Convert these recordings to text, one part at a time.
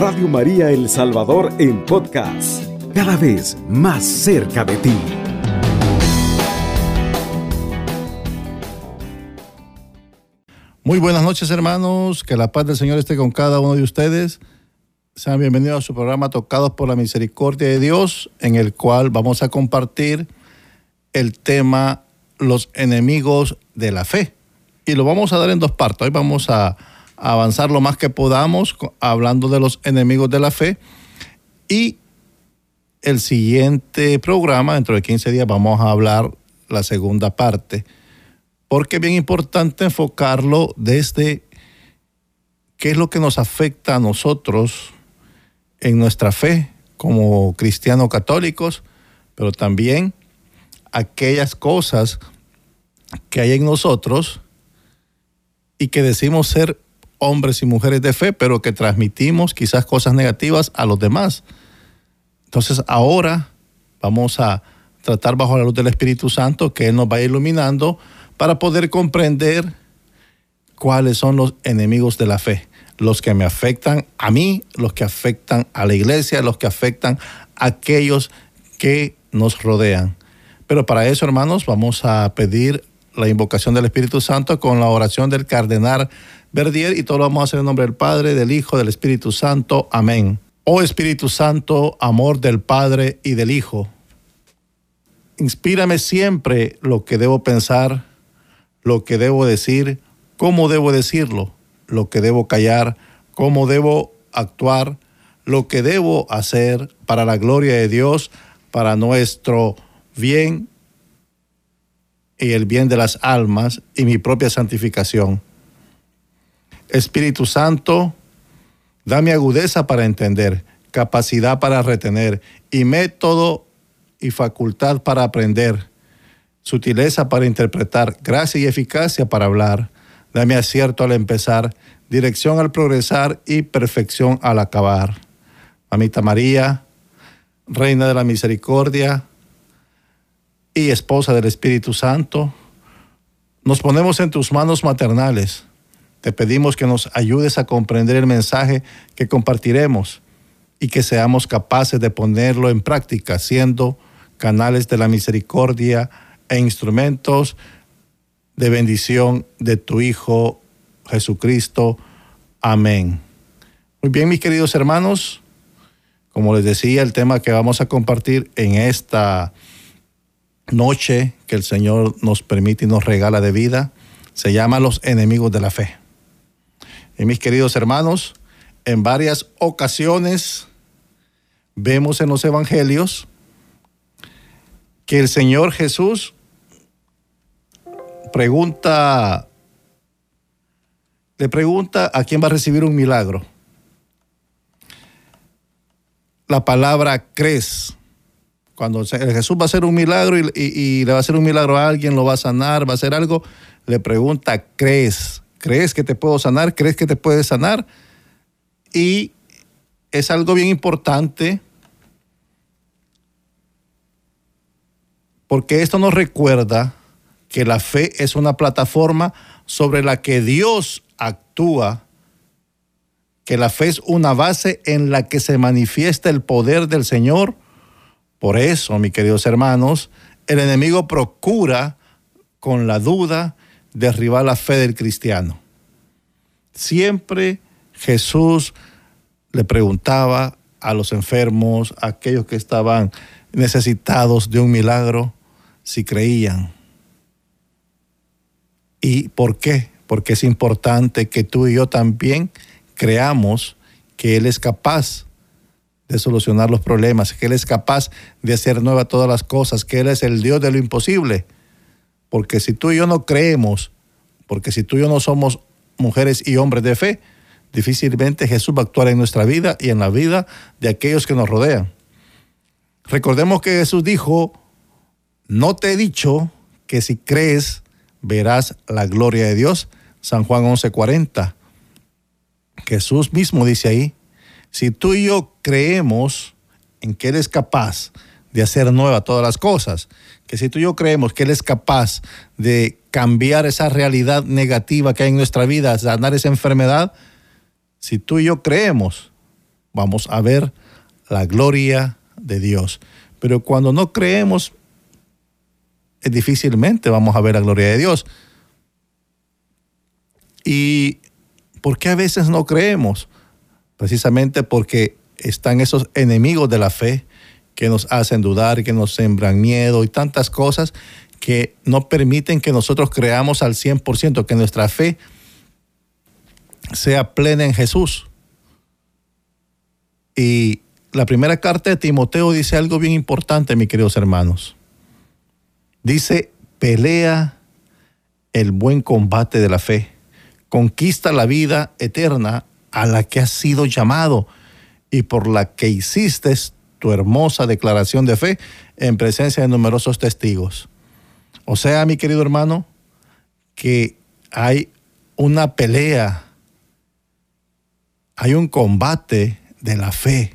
Radio María El Salvador en podcast, cada vez más cerca de ti. Muy buenas noches hermanos, que la paz del Señor esté con cada uno de ustedes. Sean bienvenidos a su programa Tocados por la Misericordia de Dios, en el cual vamos a compartir el tema Los enemigos de la fe. Y lo vamos a dar en dos partes. Hoy vamos a avanzar lo más que podamos hablando de los enemigos de la fe. Y el siguiente programa, dentro de 15 días, vamos a hablar la segunda parte. Porque es bien importante enfocarlo desde qué es lo que nos afecta a nosotros en nuestra fe como cristianos católicos, pero también aquellas cosas que hay en nosotros y que decimos ser hombres y mujeres de fe, pero que transmitimos quizás cosas negativas a los demás. Entonces ahora vamos a tratar bajo la luz del Espíritu Santo que Él nos va iluminando para poder comprender cuáles son los enemigos de la fe, los que me afectan a mí, los que afectan a la iglesia, los que afectan a aquellos que nos rodean. Pero para eso, hermanos, vamos a pedir la invocación del Espíritu Santo con la oración del cardenal Verdier y todo lo vamos a hacer en nombre del Padre, del Hijo, del Espíritu Santo. Amén. Oh Espíritu Santo, amor del Padre y del Hijo, inspírame siempre lo que debo pensar, lo que debo decir, cómo debo decirlo, lo que debo callar, cómo debo actuar, lo que debo hacer para la gloria de Dios, para nuestro bien y el bien de las almas y mi propia santificación. Espíritu Santo, dame agudeza para entender, capacidad para retener y método y facultad para aprender, sutileza para interpretar, gracia y eficacia para hablar. Dame acierto al empezar, dirección al progresar y perfección al acabar. Mamita María, Reina de la Misericordia y Esposa del Espíritu Santo, nos ponemos en tus manos maternales te pedimos que nos ayudes a comprender el mensaje que compartiremos y que seamos capaces de ponerlo en práctica, siendo canales de la misericordia e instrumentos de bendición de tu Hijo Jesucristo. Amén. Muy bien, mis queridos hermanos, como les decía, el tema que vamos a compartir en esta noche que el Señor nos permite y nos regala de vida se llama los enemigos de la fe. Y mis queridos hermanos, en varias ocasiones vemos en los evangelios que el Señor Jesús pregunta, le pregunta a quién va a recibir un milagro. La palabra crees. Cuando Jesús va a hacer un milagro y, y, le va a hacer un milagro a alguien, lo va a sanar, va a hacer algo, le pregunta, ¿crees? ¿Crees que te puedo sanar? ¿Crees que te puedes sanar? Y es algo bien importante porque esto nos recuerda que la fe es una plataforma sobre la que Dios actúa, que la fe es una base en la que se manifiesta el poder del Señor. Por eso, mis queridos hermanos, el enemigo procura con la duda, derribar la fe del cristiano. Siempre Jesús le preguntaba a los enfermos, a aquellos que estaban necesitados de un milagro, si creían. ¿Y por qué? Porque es importante que tú y yo también creamos que Él es capaz de solucionar los problemas, que Él es capaz de hacer nuevas todas las cosas, que Él es el Dios de lo imposible. Porque si tú y yo no creemos, porque si tú y yo no somos mujeres y hombres de fe, difícilmente Jesús va a actuar en nuestra vida y en la vida de aquellos que nos rodean. Recordemos que Jesús dijo, no te he dicho que si crees verás la gloria de Dios. San Juan 11:40. Jesús mismo dice ahí, si tú y yo creemos en que Él es capaz de hacer nueva todas las cosas, que si tú y yo creemos que Él es capaz de cambiar esa realidad negativa que hay en nuestra vida, sanar esa enfermedad, si tú y yo creemos, vamos a ver la gloria de Dios. Pero cuando no creemos, difícilmente vamos a ver la gloria de Dios. ¿Y por qué a veces no creemos? Precisamente porque están esos enemigos de la fe que nos hacen dudar que nos sembran miedo y tantas cosas que no permiten que nosotros creamos al 100%, que nuestra fe sea plena en Jesús. Y la primera carta de Timoteo dice algo bien importante, mis queridos hermanos. Dice, pelea el buen combate de la fe, conquista la vida eterna a la que has sido llamado y por la que hiciste tu hermosa declaración de fe en presencia de numerosos testigos. O sea, mi querido hermano, que hay una pelea, hay un combate de la fe.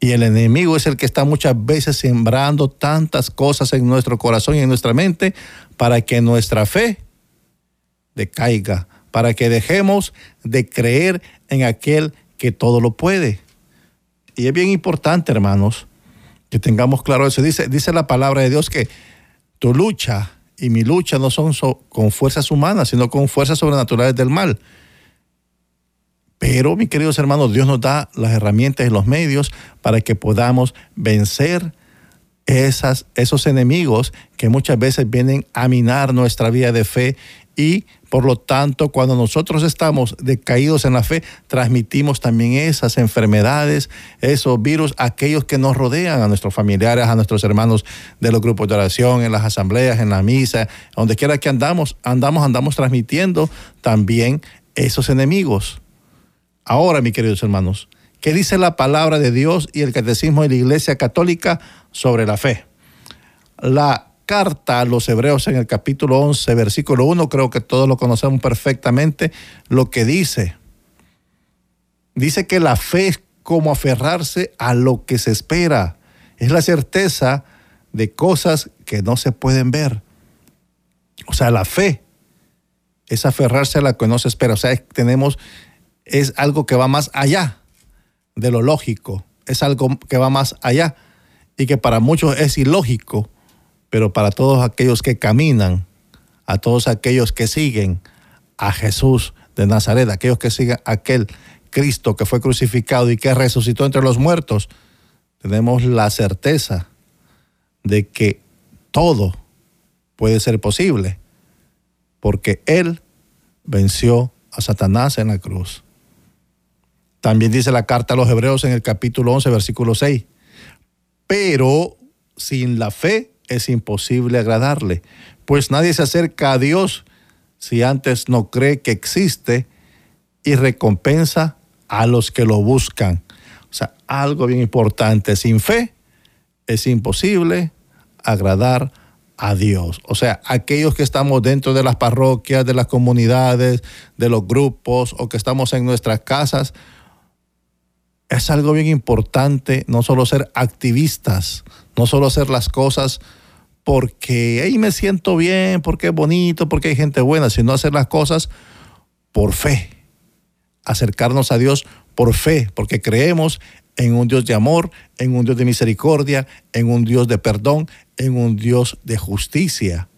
Y el enemigo es el que está muchas veces sembrando tantas cosas en nuestro corazón y en nuestra mente para que nuestra fe decaiga, para que dejemos de creer en aquel que todo lo puede. Y es bien importante, hermanos, que tengamos claro eso. Dice, dice la palabra de Dios que tu lucha y mi lucha no son con fuerzas humanas, sino con fuerzas sobrenaturales del mal. Pero, mis queridos hermanos, Dios nos da las herramientas y los medios para que podamos vencer esos enemigos que muchas veces vienen a minar nuestra vida de fe y por lo tanto, cuando nosotros estamos decaídos en la fe, transmitimos también esas enfermedades, esos virus a aquellos que nos rodean, a nuestros familiares, a nuestros hermanos de los grupos de oración, en las asambleas, en la misa, donde quiera que andamos, andamos, andamos transmitiendo también esos enemigos. Ahora, mis queridos hermanos, ¿qué dice la palabra de Dios y el catecismo de la Iglesia Católica sobre la fe? La carta a los hebreos en el capítulo 11, versículo 1, creo que todos lo conocemos perfectamente, lo que dice. Dice que la fe es como aferrarse a lo que se espera. Es la certeza de cosas que no se pueden ver. O sea, la fe es aferrarse a lo que no se espera. O sea, tenemos, es algo que va más allá de lo lógico. Es algo que va más allá y que para muchos es ilógico pero para todos aquellos que caminan, a todos aquellos que siguen a Jesús de Nazaret, aquellos que siguen a aquel Cristo que fue crucificado y que resucitó entre los muertos, tenemos la certeza de que todo puede ser posible, porque Él venció a Satanás en la cruz. También dice la carta a los Hebreos en el capítulo 11, versículo 6, pero sin la fe es imposible agradarle, pues nadie se acerca a Dios si antes no cree que existe y recompensa a los que lo buscan. O sea, algo bien importante, sin fe es imposible agradar a Dios. O sea, aquellos que estamos dentro de las parroquias, de las comunidades, de los grupos o que estamos en nuestras casas, es algo bien importante no solo ser activistas, no solo hacer las cosas porque ahí me siento bien, porque es bonito, porque hay gente buena, sino hacer las cosas por fe. Acercarnos a Dios por fe, porque creemos en un Dios de amor, en un Dios de misericordia, en un Dios de perdón, en un Dios de justicia.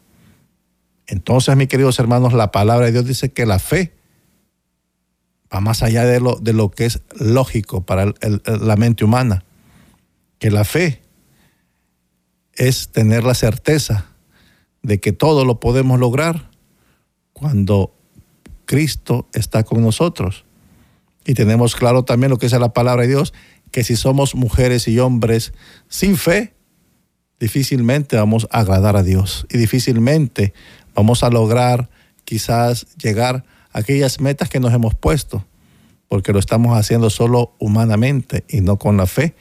Entonces, mis queridos hermanos, la palabra de Dios dice que la fe va más allá de lo, de lo que es lógico para la mente humana. Que la fe es tener la certeza de que todo lo podemos lograr cuando Cristo está con nosotros. Y tenemos claro también lo que dice la palabra de Dios, que si somos mujeres y hombres sin fe, difícilmente vamos a agradar a Dios y difícilmente vamos a lograr quizás llegar a aquellas metas que nos hemos puesto, porque lo estamos haciendo solo humanamente y no con la fe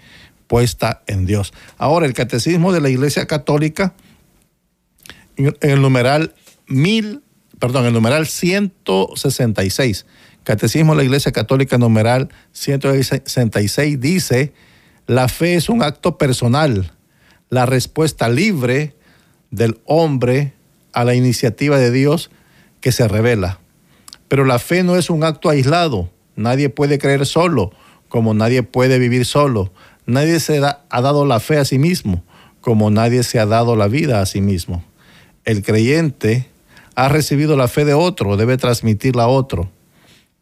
puesta en Dios. Ahora, el catecismo de la Iglesia Católica, en el numeral mil, perdón, el numeral 166, Catecismo de la Iglesia Católica numeral 166 dice, la fe es un acto personal, la respuesta libre del hombre a la iniciativa de Dios que se revela. Pero la fe no es un acto aislado, nadie puede creer solo, como nadie puede vivir solo. Nadie se ha dado la fe a sí mismo, como nadie se ha dado la vida a sí mismo. El creyente ha recibido la fe de otro, debe transmitirla a otro.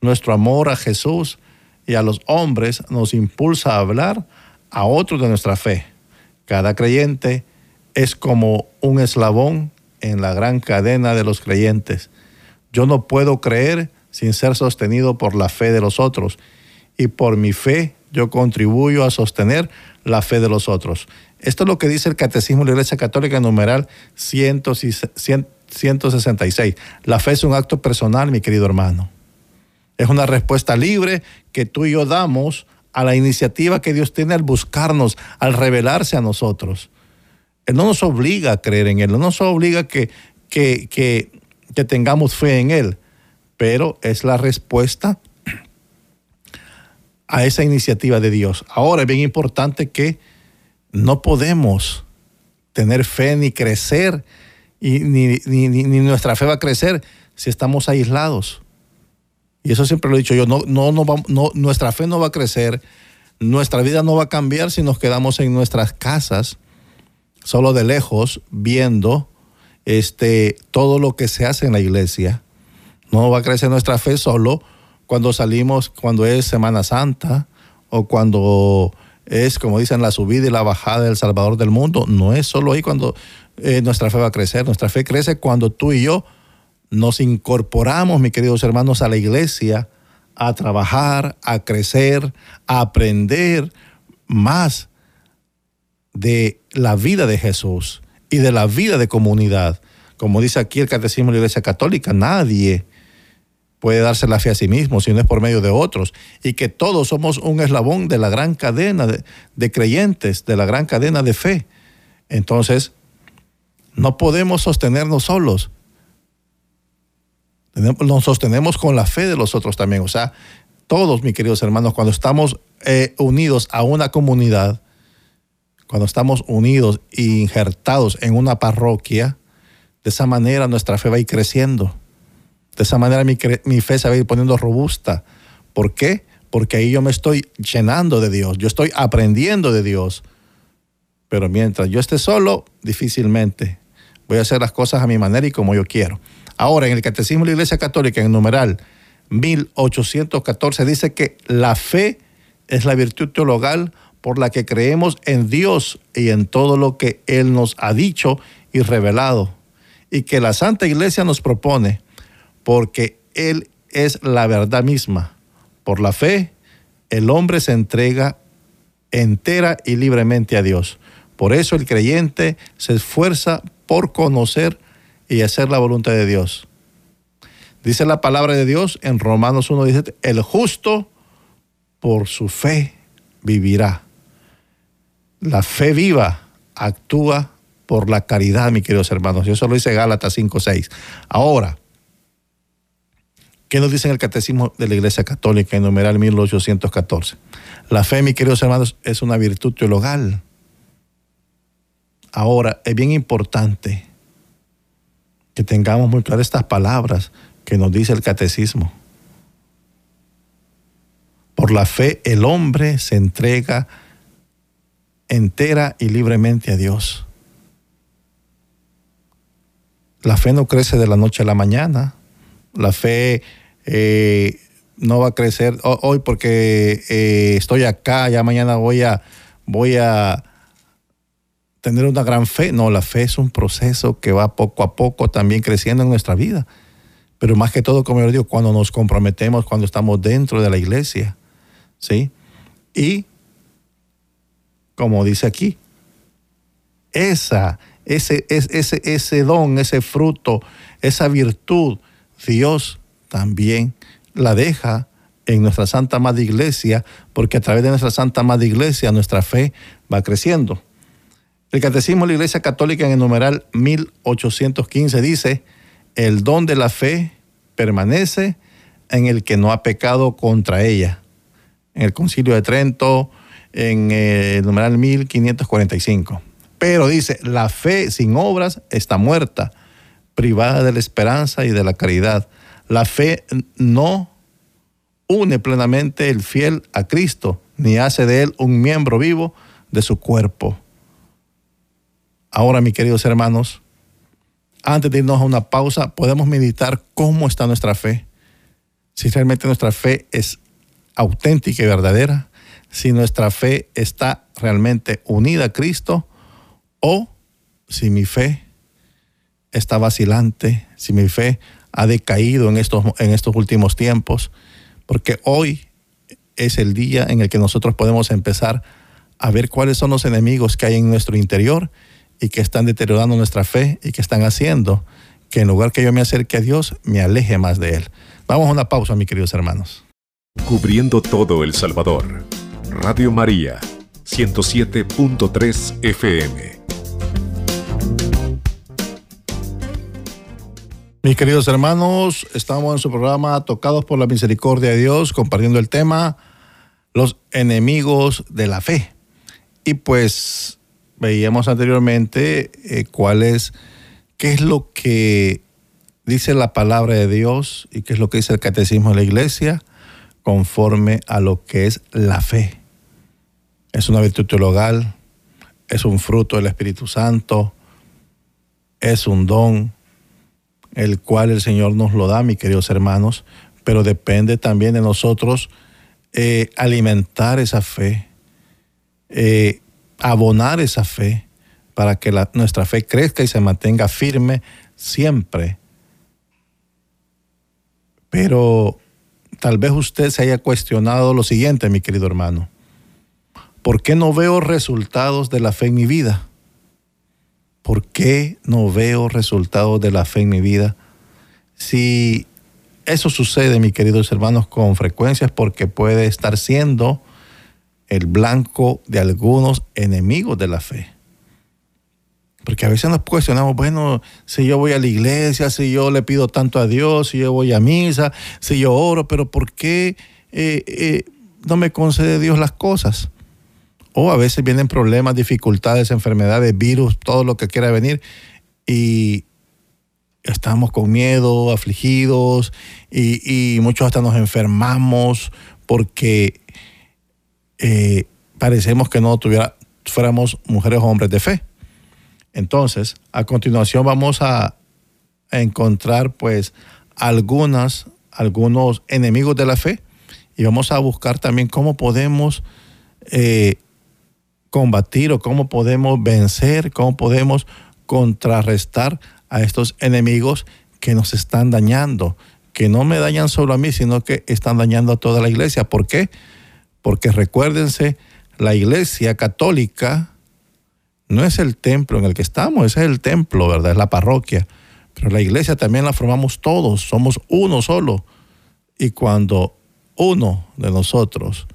Nuestro amor a Jesús y a los hombres nos impulsa a hablar a otros de nuestra fe. Cada creyente es como un eslabón en la gran cadena de los creyentes. Yo no puedo creer sin ser sostenido por la fe de los otros y por mi fe yo contribuyo a sostener la fe de los otros. Esto es lo que dice el Catecismo de la Iglesia Católica numeral 166. La fe es un acto personal, mi querido hermano. Es una respuesta libre que tú y yo damos a la iniciativa que Dios tiene al buscarnos, al revelarse a nosotros. Él no nos obliga a creer en Él, no nos obliga que, que, que, que tengamos fe en Él, pero es la respuesta a esa iniciativa de Dios. Ahora es bien importante que no podemos tener fe ni crecer, y ni, nuestra fe va a crecer si estamos aislados. Y eso siempre lo he dicho yo, no, no, no, nuestra fe no va a crecer, nuestra vida no va a cambiar si nos quedamos en nuestras casas, solo de lejos, viendo este, todo lo que se hace en la iglesia. No va a crecer nuestra fe solo cuando salimos, cuando es Semana Santa o cuando es, como dicen, la subida y la bajada del Salvador del mundo. No es solo ahí cuando eh, nuestra fe va a crecer. Nuestra fe crece cuando tú y yo nos incorporamos, mis queridos hermanos, a la iglesia a trabajar, a crecer, a aprender más de la vida de Jesús y de la vida de comunidad. Como dice aquí el Catecismo de la Iglesia Católica, nadie puede darse la fe a sí mismo, si no es por medio de otros, y que todos somos un eslabón de la gran cadena de, creyentes, de la gran cadena de fe. Entonces, no podemos sostenernos solos. Nos sostenemos con la fe de los otros también. O sea, todos, mis queridos hermanos, cuando estamos eh, unidos a una comunidad, cuando estamos unidos e injertados en una parroquia, de esa manera nuestra fe va a ir creciendo. De esa manera mi, fe se va a ir poniendo robusta. ¿Por qué? Porque ahí yo me estoy llenando de Dios, yo estoy aprendiendo de Dios. Pero mientras yo esté solo, difícilmente voy a hacer las cosas a mi manera y como yo quiero. Ahora, en el Catecismo de la Iglesia Católica, en el numeral 1814, dice que la fe es la virtud teologal por la que creemos en Dios y en todo lo que Él nos ha dicho y revelado. Y que la Santa Iglesia nos propone porque Él es la verdad misma. Por la fe, el hombre se entrega entera y libremente a Dios. Por eso el creyente se esfuerza por conocer y hacer la voluntad de Dios. Dice la palabra de Dios en Romanos 1, dice, el justo por su fe vivirá. La fe viva actúa por la caridad, mis queridos hermanos. Y eso lo dice Gálatas 5, 6. Ahora, ¿Qué nos dice el Catecismo de la Iglesia Católica en numeral 1814? La fe, mis queridos hermanos, es una virtud teologal. Ahora, es bien importante que tengamos muy claras estas palabras que nos dice el Catecismo. Por la fe el hombre se entrega entera y libremente a Dios. La fe no crece de la noche a la mañana. La fe eh, no va a crecer hoy porque eh, estoy acá, ya mañana voy a, voy a tener una gran fe. No, la fe es un proceso que va poco a poco también creciendo en nuestra vida. Pero más que todo, como yo digo, cuando nos comprometemos, cuando estamos dentro de la iglesia. ¿Sí? Y, como dice aquí, esa, ese, ese, ese don, ese fruto, esa virtud, Dios también la deja en nuestra Santa Madre Iglesia, porque a través de nuestra Santa Madre Iglesia nuestra fe va creciendo. El Catecismo de la Iglesia Católica en el numeral 1815 dice, el don de la fe permanece en el que no ha pecado contra ella. En el Concilio de Trento, en el numeral 1545. Pero dice, la fe sin obras está muerta, privada de la esperanza y de la caridad. La fe no une plenamente el fiel a Cristo, ni hace de él un miembro vivo de su cuerpo. Ahora, mis queridos hermanos, antes de irnos a una pausa, podemos meditar cómo está nuestra fe. Si realmente nuestra fe es auténtica y verdadera, si nuestra fe está realmente unida a Cristo o si mi fe está vacilante, si mi fe ha decaído en estos, en estos últimos tiempos, porque hoy es el día en el que nosotros podemos empezar a ver cuáles son los enemigos que hay en nuestro interior y que están deteriorando nuestra fe y que están haciendo que en lugar que yo me acerque a Dios, me aleje más de Él. Vamos a una pausa, mis queridos hermanos. Cubriendo todo El Salvador. Radio María, 107.3 FM. Mis queridos hermanos, estamos en su programa Tocados por la Misericordia de Dios, compartiendo el tema Los enemigos de la fe. Y pues veíamos anteriormente eh, cuál es, qué es lo que dice la palabra de Dios y qué es lo que dice el catecismo de la iglesia conforme a lo que es la fe. Es una virtud teologal, es un fruto del Espíritu Santo, es un don, el cual el Señor nos lo da, mis queridos hermanos, pero depende también de nosotros eh, alimentar esa fe, eh, abonar esa fe para que nuestra fe crezca y se mantenga firme siempre. Pero tal vez usted se haya cuestionado lo siguiente, mi querido hermano. ¿Por qué no veo resultados de la fe en mi vida? ¿Por qué no veo resultados de la fe en mi vida? Si eso sucede, mis queridos hermanos, con frecuencia es porque puede estar siendo el blanco de algunos enemigos de la fe. Porque a veces nos cuestionamos, bueno, si yo voy a la iglesia, si yo le pido tanto a Dios, si yo voy a misa, si yo oro, pero ¿por qué eh, eh, no me concede Dios las cosas? O a veces vienen problemas, dificultades, enfermedades, virus, todo lo que quiera venir y estamos con miedo, afligidos y, y muchos hasta nos enfermamos porque eh, parecemos que no tuviera, fuéramos mujeres o hombres de fe. Entonces, a continuación vamos a, encontrar pues algunas, algunos enemigos de la fe y vamos a buscar también cómo podemos eh, combatir o cómo podemos vencer, cómo podemos contrarrestar a estos enemigos que nos están dañando, que no me dañan solo a mí, sino que están dañando a toda la iglesia. ¿Por qué? Porque recuérdense, la iglesia católica no es el templo en el que estamos, ese es el templo, ¿verdad? Es la parroquia. Pero la iglesia también la formamos todos, somos uno solo. Y cuando uno de nosotros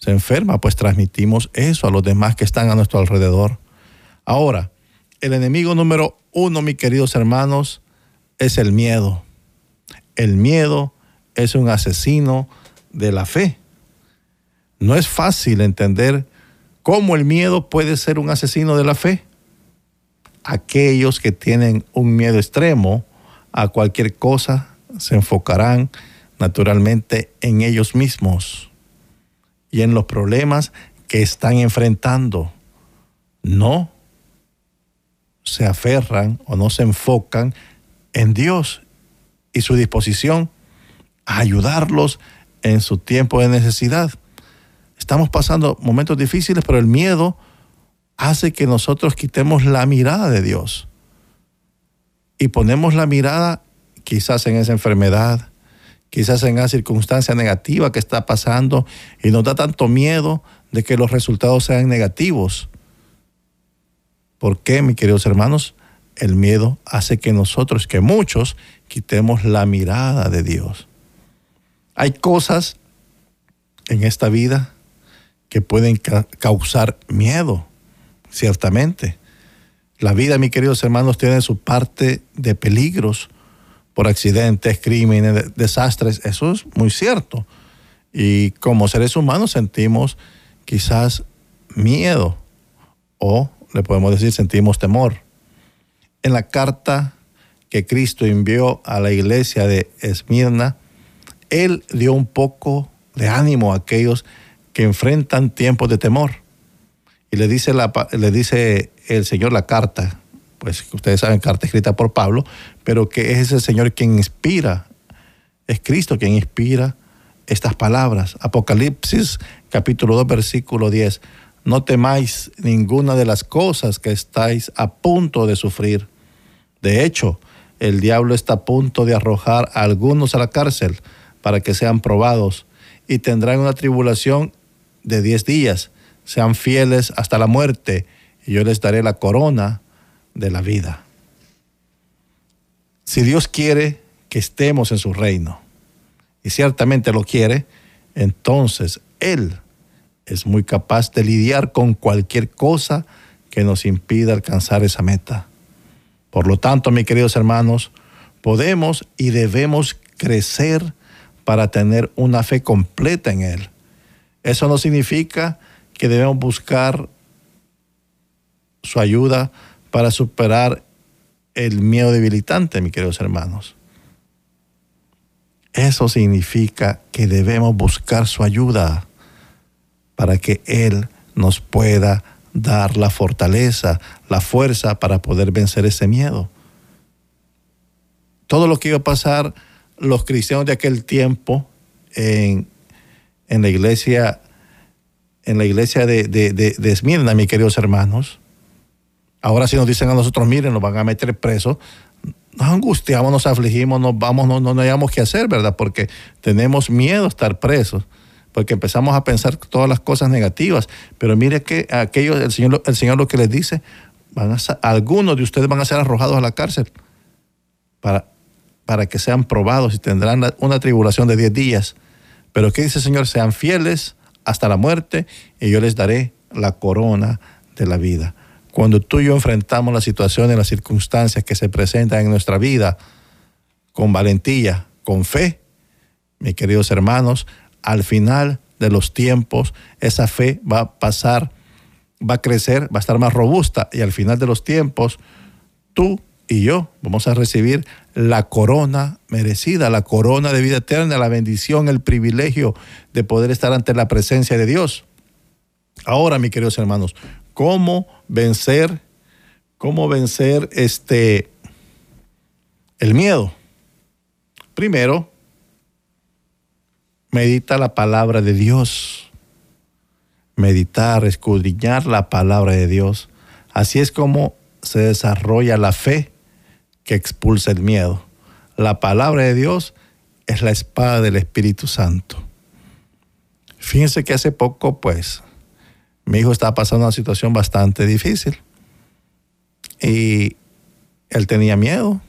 se enferma, pues transmitimos eso a los demás que están a nuestro alrededor. Ahora, el enemigo número uno, mis queridos hermanos, es el miedo. El miedo es un asesino de la fe. No es fácil entender cómo el miedo puede ser un asesino de la fe. Aquellos que tienen un miedo extremo a cualquier cosa se enfocarán naturalmente en ellos mismos y en los problemas que están enfrentando. No se aferran o no se enfocan en Dios y su disposición a ayudarlos en su tiempo de necesidad. Estamos pasando momentos difíciles, pero el miedo hace que nosotros quitemos la mirada de Dios y ponemos la mirada quizás en esa enfermedad, quizás en esa circunstancia negativa que está pasando y nos da tanto miedo de que los resultados sean negativos. ¿Por qué, mis queridos hermanos? El miedo hace que nosotros, que muchos, quitemos la mirada de Dios. Hay cosas en esta vida que pueden causar miedo, ciertamente. La vida, mis queridos hermanos, tiene su parte de peligros por accidentes, crímenes, desastres. Eso es muy cierto. Y como seres humanos sentimos quizás miedo o le podemos decir sentimos temor. En la carta que Cristo envió a la iglesia de Esmirna, Él dio un poco de ánimo a aquellos que enfrentan tiempos de temor. Y le dice, la, le dice el Señor la carta, pues ustedes saben, carta escrita por Pablo, pero que es el Señor quien inspira, es Cristo quien inspira estas palabras. Apocalipsis capítulo 2 versículo 10. No temáis ninguna de las cosas que estáis a punto de sufrir. De hecho, el diablo está a punto de arrojar a algunos a la cárcel para que sean probados y tendrán una tribulación de diez días. Sean fieles hasta la muerte y yo les daré la corona de la vida. Si Dios quiere que estemos en su reino, y ciertamente lo quiere, entonces Él es muy capaz de lidiar con cualquier cosa que nos impida alcanzar esa meta. Por lo tanto, mis queridos hermanos, podemos y debemos crecer para tener una fe completa en Él. Eso no significa que debemos buscar su ayuda para superar el miedo debilitante, mis queridos hermanos. Eso significa que debemos buscar su ayuda para que Él nos pueda dar la fortaleza, la fuerza para poder vencer ese miedo. Todo lo que iba a pasar los cristianos de aquel tiempo en, la iglesia, en la iglesia de, de, de, Esmirna, mis queridos hermanos. Ahora si nos dicen a nosotros, miren, nos van a meter presos, nos angustiamos, nos afligimos, nos vamos, no, no, no hayamos qué hacer, ¿verdad? Porque tenemos miedo a estar presos porque empezamos a pensar todas las cosas negativas. Pero mire que aquellos, el Señor, el Señor lo que les dice, van a algunos de ustedes van a ser arrojados a la cárcel para, para que sean probados y tendrán una tribulación de 10 días. Pero ¿qué dice el Señor? Sean fieles hasta la muerte y yo les daré la corona de la vida. Cuando tú y yo enfrentamos las situaciones, las circunstancias que se presentan en nuestra vida con valentía, con fe, mis queridos hermanos, al final de los tiempos esa fe va a pasar, va a crecer, va a estar más robusta y al final de los tiempos tú y yo vamos a recibir la corona merecida, la corona de vida eterna, la bendición, el privilegio de poder estar ante la presencia de Dios. Ahora, mis queridos hermanos, ¿cómo vencer, cómo vencer este el miedo? Primero, Medita la palabra de Dios. Meditar, escudriñar la palabra de Dios. Así es como se desarrolla la fe que expulsa el miedo. La palabra de Dios es la espada del Espíritu Santo. Fíjense que hace poco, pues, mi hijo estaba pasando una situación bastante difícil. Y él tenía miedo.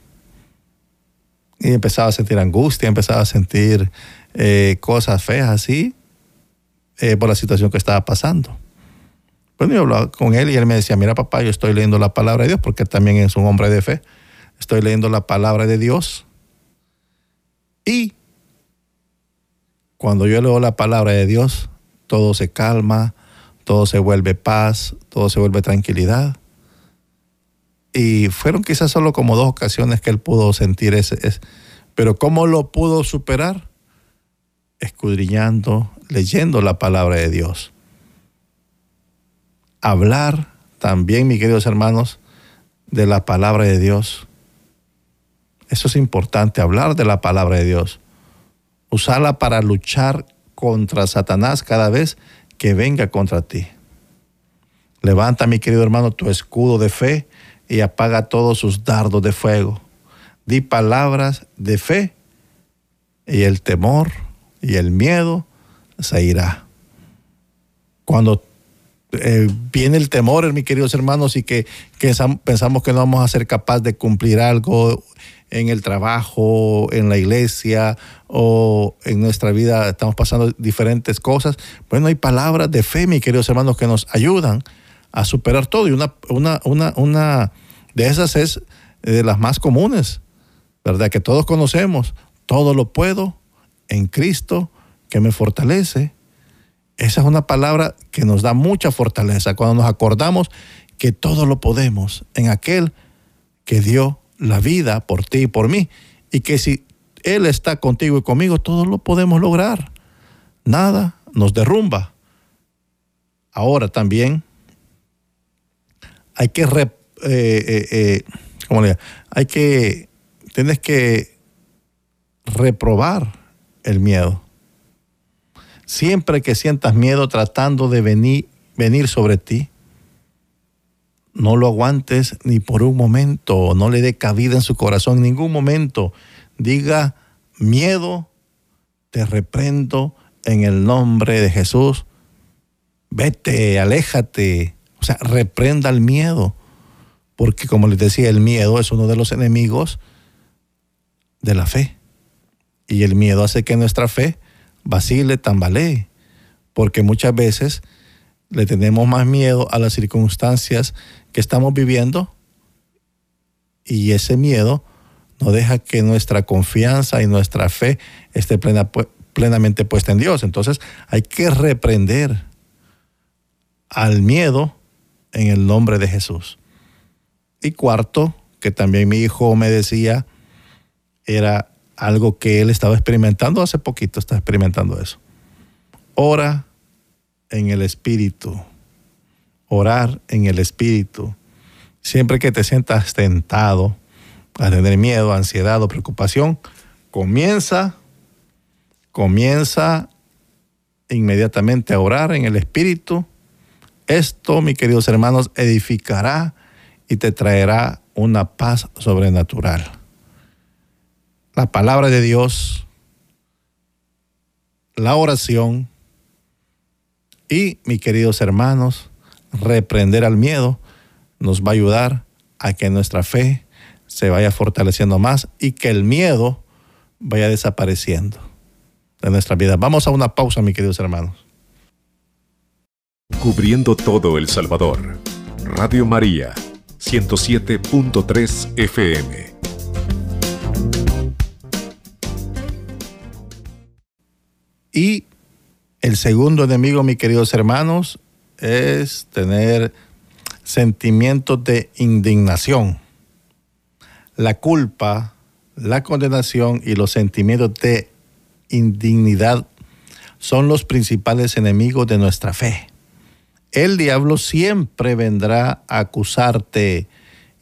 Y empezaba a sentir angustia, empezaba a sentir eh, cosas feas así eh, por la situación que estaba pasando. Bueno, yo hablaba con él y él me decía, mira papá, yo estoy leyendo la palabra de Dios porque también es un hombre de fe. Estoy leyendo la palabra de Dios. Y cuando yo leo la palabra de Dios, todo se calma, todo se vuelve paz, todo se vuelve tranquilidad. Y fueron quizás solo como dos ocasiones que él pudo sentir ese, ese pero ¿cómo lo pudo superar? escudriñando, leyendo la palabra de Dios. Hablar también, mis queridos hermanos, de la palabra de Dios. Eso es importante, hablar de la palabra de Dios. Usarla para luchar contra Satanás cada vez que venga contra ti. Levanta, mi querido hermano, tu escudo de fe y apaga todos sus dardos de fuego. Di palabras de fe y el temor y el miedo se irá. Cuando eh, viene el temor, mis queridos hermanos, y que, pensamos que no vamos a ser capaces de cumplir algo en el trabajo, en la iglesia o en nuestra vida, estamos pasando diferentes cosas. Bueno, hay palabras de fe, mis queridos hermanos, que nos ayudan a superar todo. Y una, una, una, una de esas es de las más comunes, ¿verdad? Que todos conocemos. Todo lo puedo en Cristo que me fortalece. Esa es una palabra que nos da mucha fortaleza cuando nos acordamos que todo lo podemos en aquel que dio la vida por ti y por mí. Y que si Él está contigo y conmigo, todo lo podemos lograr. Nada nos derrumba. Ahora también hay que, eh, eh, eh, ¿cómo le Hay que, tienes que reprobar el miedo. Siempre que sientas miedo tratando de venir, venir sobre ti, no lo aguantes ni por un momento, no le dé cabida en su corazón en ningún momento. Diga, miedo, te reprendo en el nombre de Jesús. Vete, aléjate, o sea, reprenda el miedo, porque como les decía, el miedo es uno de los enemigos de la fe. Y el miedo hace que nuestra fe vacile, tambalee, porque muchas veces le tenemos más miedo a las circunstancias que estamos viviendo y ese miedo no deja que nuestra confianza y nuestra fe esté plenamente puesta en Dios. Entonces hay que reprender al miedo en el nombre de Jesús. Y cuarto, que también mi hijo me decía, era algo que él estaba experimentando hace poquito, está experimentando eso. Ora en el Espíritu. Orar en el Espíritu. Siempre que te sientas tentado a tener miedo, ansiedad o preocupación, comienza, comienza inmediatamente a orar en el Espíritu esto, mis queridos hermanos, edificará y te traerá una paz sobrenatural. La palabra de Dios, la oración y, mis queridos hermanos, reprender al miedo nos va a ayudar a que nuestra fe se vaya fortaleciendo más y que el miedo vaya desapareciendo de nuestra vida. Vamos a una pausa, mis queridos hermanos. Cubriendo todo El Salvador. Radio María, 107.3 FM. Y el segundo enemigo, mis queridos hermanos, es tener sentimientos de indignación. La culpa, la condenación y los sentimientos de indignidad son los principales enemigos de nuestra fe el diablo siempre vendrá a acusarte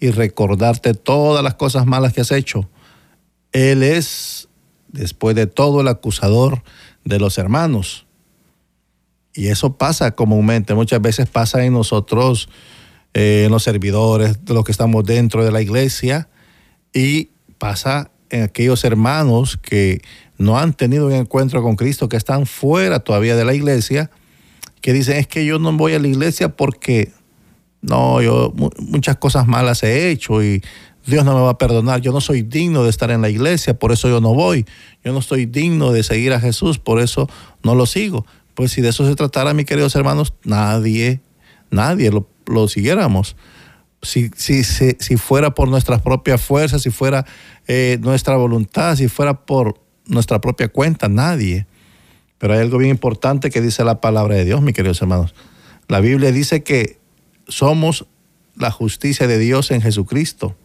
y recordarte todas las cosas malas que has hecho. Él es, después de todo, el acusador de los hermanos. Y eso pasa comúnmente, muchas veces pasa en nosotros, eh, en los servidores, de los que estamos dentro de la iglesia, y pasa en aquellos hermanos que no han tenido un encuentro con Cristo, que están fuera todavía de la iglesia, que dicen es que yo no voy a la iglesia porque no, yo muchas cosas malas he hecho y Dios no me va a perdonar. Yo no soy digno de estar en la iglesia, por eso yo no voy. Yo no estoy digno de seguir a Jesús, por eso no lo sigo. Pues si de eso se tratara, mis queridos hermanos, nadie, nadie lo, siguiéramos. Si, si, si, fuera por nuestras propias fuerzas, si fuera eh, nuestra voluntad, si fuera por nuestra propia cuenta, nadie. Pero hay algo bien importante que dice la palabra de Dios, mis queridos hermanos. La Biblia dice que somos la justicia de Dios en Jesucristo.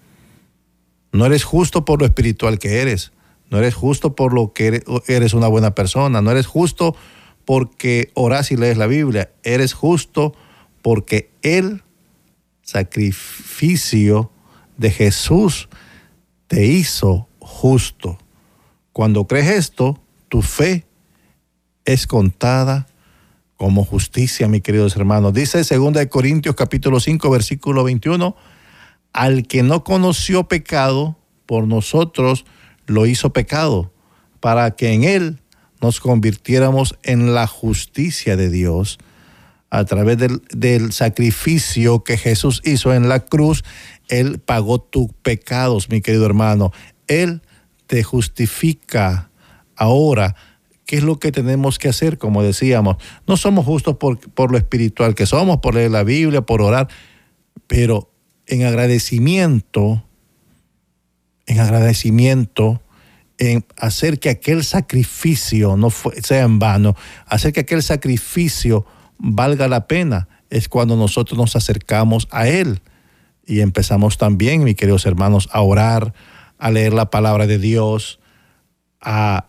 No eres justo por lo espiritual que eres. No eres justo por lo que eres una buena persona. No eres justo porque oras y lees la Biblia. Eres justo porque el sacrificio de Jesús te hizo justo. Cuando crees esto, tu fe es contada como justicia, mis queridos hermanos. Dice 2 Corintios capítulo 5, versículo 21, al que no conoció pecado, por nosotros lo hizo pecado, para que en él nos convirtiéramos en la justicia de Dios a través del, del, sacrificio que Jesús hizo en la cruz, Él pagó tus pecados, mi querido hermano. Él te justifica ahora ¿Qué es lo que tenemos que hacer? Como decíamos, no somos justos por, por lo espiritual que somos, por leer la Biblia, por orar, pero en agradecimiento, en agradecimiento, en hacer que aquel sacrificio no sea en vano, hacer que aquel sacrificio valga la pena, es cuando nosotros nos acercamos a Él. Y empezamos también, mis queridos hermanos, a orar, a leer la palabra de Dios, a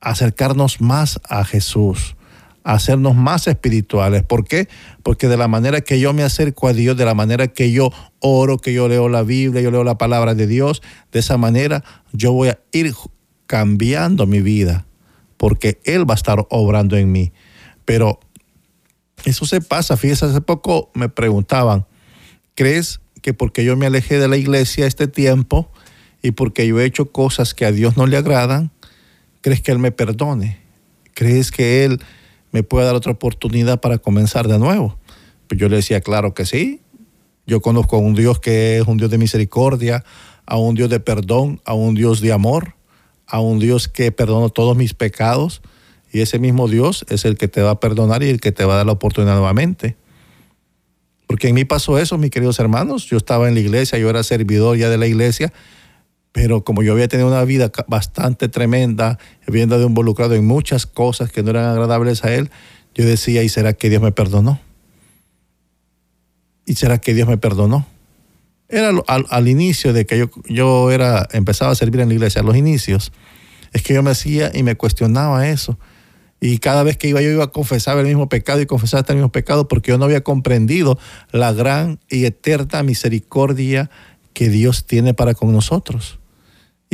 acercarnos más a Jesús, hacernos más espirituales. ¿Por qué? Porque de la manera que yo me acerco a Dios, de la manera que yo oro, que yo leo la Biblia, yo leo la palabra de Dios, de esa manera yo voy a ir cambiando mi vida, porque Él va a estar obrando en mí. Pero eso se pasa, fíjese, hace poco me preguntaban, ¿crees que porque yo me alejé de la iglesia este tiempo y porque yo he hecho cosas que a Dios no le agradan, crees que Él me perdone? ¿Crees que Él me puede dar otra oportunidad para comenzar de nuevo? Pues yo le decía, claro que sí. Yo conozco a un Dios que es un Dios de misericordia, a un Dios de perdón, a un Dios de amor, a un Dios que perdona todos mis pecados. Y ese mismo Dios es el que te va a perdonar y el que te va a dar la oportunidad nuevamente. Porque en mí pasó eso, mis queridos hermanos. Yo estaba en la iglesia, yo era servidor ya de la iglesia, pero como yo había tenido una vida bastante tremenda, habiendo involucrado en muchas cosas que no eran agradables a Él, yo decía, ¿y será que Dios me perdonó? ¿Y será que Dios me perdonó? Era al, al inicio de que yo, yo era, empezaba a servir en la iglesia, a los inicios, es que yo me hacía y me cuestionaba eso. Y cada vez que iba yo iba a confesar el mismo pecado y confesar este mismo pecado porque yo no había comprendido la gran y eterna misericordia que Dios tiene para con nosotros.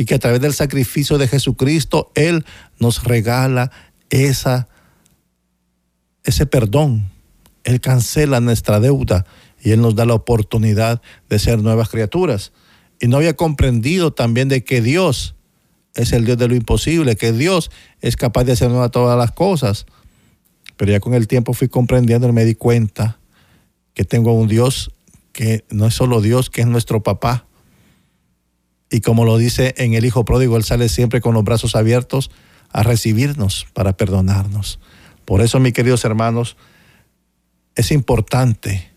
Y que a través del sacrificio de Jesucristo Él nos regala esa, ese perdón. Él cancela nuestra deuda y Él nos da la oportunidad de ser nuevas criaturas. Y no había comprendido también de que Dios es el Dios de lo imposible, que Dios es capaz de hacer nuevas todas las cosas. Pero ya con el tiempo fui comprendiendo y me di cuenta que tengo un Dios que no es solo Dios, que es nuestro papá. Y como lo dice en el Hijo Pródigo, Él sale siempre con los brazos abiertos a recibirnos para perdonarnos. Por eso, mis queridos hermanos, es importante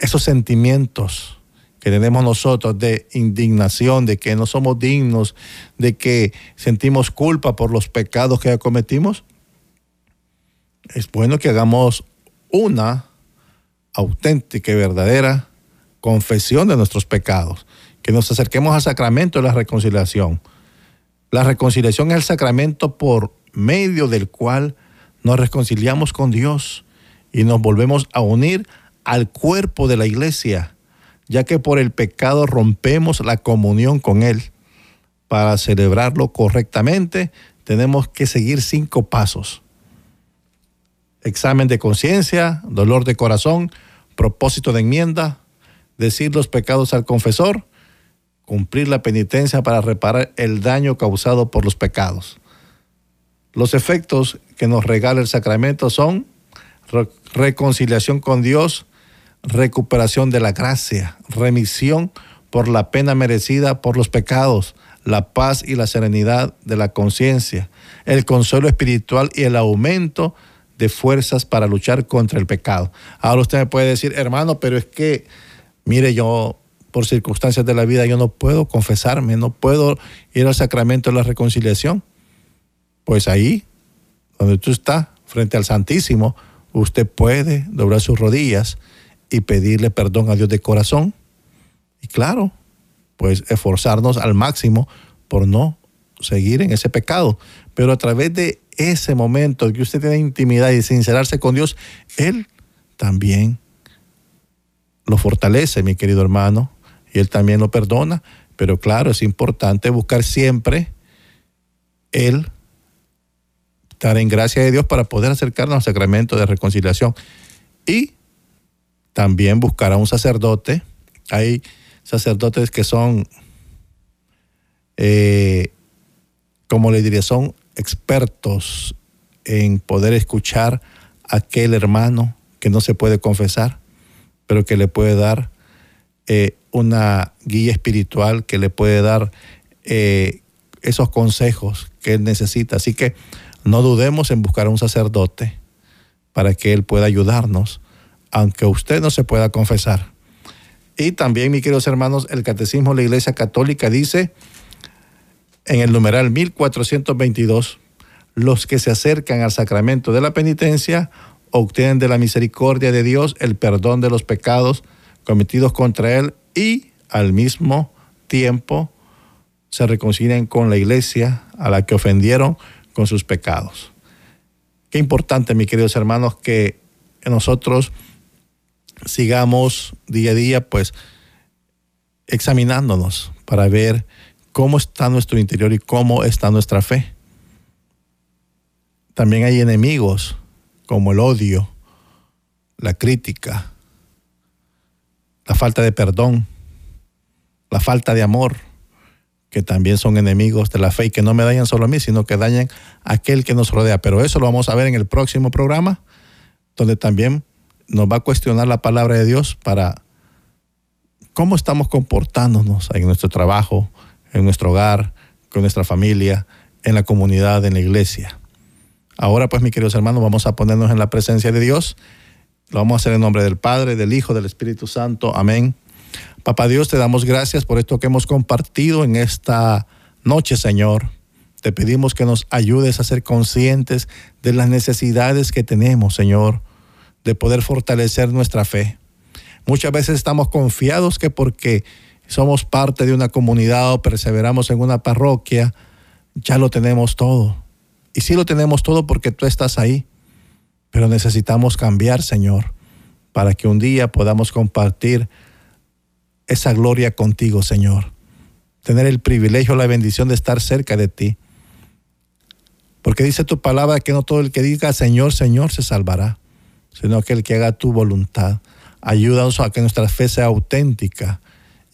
esos sentimientos que tenemos nosotros de indignación, de que no somos dignos, de que sentimos culpa por los pecados que cometimos, es bueno que hagamos una auténtica y verdadera confesión de nuestros pecados, que nos acerquemos al sacramento de la reconciliación. La reconciliación es el sacramento por medio del cual nos reconciliamos con Dios y nos volvemos a unir al cuerpo de la iglesia ya que por el pecado rompemos la comunión con Él. Para celebrarlo correctamente tenemos que seguir cinco pasos. Examen de conciencia, dolor de corazón, propósito de enmienda, decir los pecados al confesor, cumplir la penitencia para reparar el daño causado por los pecados. Los efectos que nos regala el sacramento son reconciliación con Dios, recuperación de la gracia, remisión por la pena merecida por los pecados, la paz y la serenidad de la conciencia, el consuelo espiritual y el aumento de fuerzas para luchar contra el pecado. Ahora usted me puede decir, hermano, pero es que, mire, yo por circunstancias de la vida yo no puedo confesarme, no puedo ir al sacramento de la reconciliación. Pues ahí, donde tú estás, frente al Santísimo, usted puede doblar sus rodillas y pedirle perdón a Dios de corazón. Y claro, pues esforzarnos al máximo por no seguir en ese pecado. Pero a través de ese momento que usted tiene intimidad y sincerarse con Dios, Él también lo fortalece, mi querido hermano, y Él también lo perdona. Pero claro, es importante buscar siempre Él estar en gracia de Dios para poder acercarnos al sacramento de reconciliación. Y también buscará un sacerdote. Hay sacerdotes que son, eh, como le diría, son expertos en poder escuchar a aquel hermano que no se puede confesar, pero que le puede dar eh, una guía espiritual, que le puede dar eh, esos consejos que él necesita. Así que no dudemos en buscar a un sacerdote para que él pueda ayudarnos aunque usted no se pueda confesar. Y también, mis queridos hermanos, el Catecismo de la Iglesia Católica dice en el numeral 1422, los que se acercan al sacramento de la penitencia obtienen de la misericordia de Dios el perdón de los pecados cometidos contra Él y al mismo tiempo se reconcilien con la iglesia a la que ofendieron con sus pecados. Qué importante, mis queridos hermanos, que nosotros sigamos día a día, pues, examinándonos para ver cómo está nuestro interior y cómo está nuestra fe. También hay enemigos como el odio, la crítica, la falta de perdón, la falta de amor, que también son enemigos de la fe y que no me dañan solo a mí, sino que dañan a aquel que nos rodea. Pero eso lo vamos a ver en el próximo programa, donde también nos va a cuestionar la palabra de Dios para cómo estamos comportándonos en nuestro trabajo, en nuestro hogar, con nuestra familia, en la comunidad, en la iglesia. Ahora pues, mis queridos hermanos, vamos a ponernos en la presencia de Dios. Lo vamos a hacer en nombre del Padre, del Hijo, del Espíritu Santo. Amén. Papá Dios, te damos gracias por esto que hemos compartido en esta noche, Señor. Te pedimos que nos ayudes a ser conscientes de las necesidades que tenemos, Señor, de poder fortalecer nuestra fe. Muchas veces estamos confiados que porque somos parte de una comunidad o perseveramos en una parroquia, ya lo tenemos todo. Y sí lo tenemos todo porque tú estás ahí, pero necesitamos cambiar, Señor, para que un día podamos compartir esa gloria contigo, Señor. Tener el privilegio, la bendición de estar cerca de ti. Porque dice tu palabra que no todo el que diga Señor, Señor se salvará, sino aquel que haga tu voluntad. Ayúdanos a que nuestra fe sea auténtica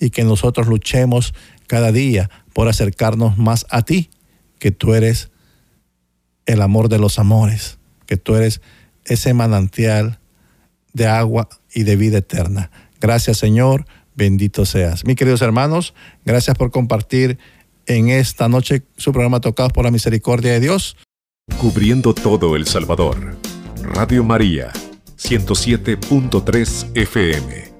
y que nosotros luchemos cada día por acercarnos más a ti, que tú eres el amor de los amores, que tú eres ese manantial de agua y de vida eterna. Gracias Señor bendito seas. Mis queridos hermanos, gracias por compartir en esta noche su programa Tocados por la Misericordia de Dios. Cubriendo todo El Salvador. Radio María, 107.3 FM.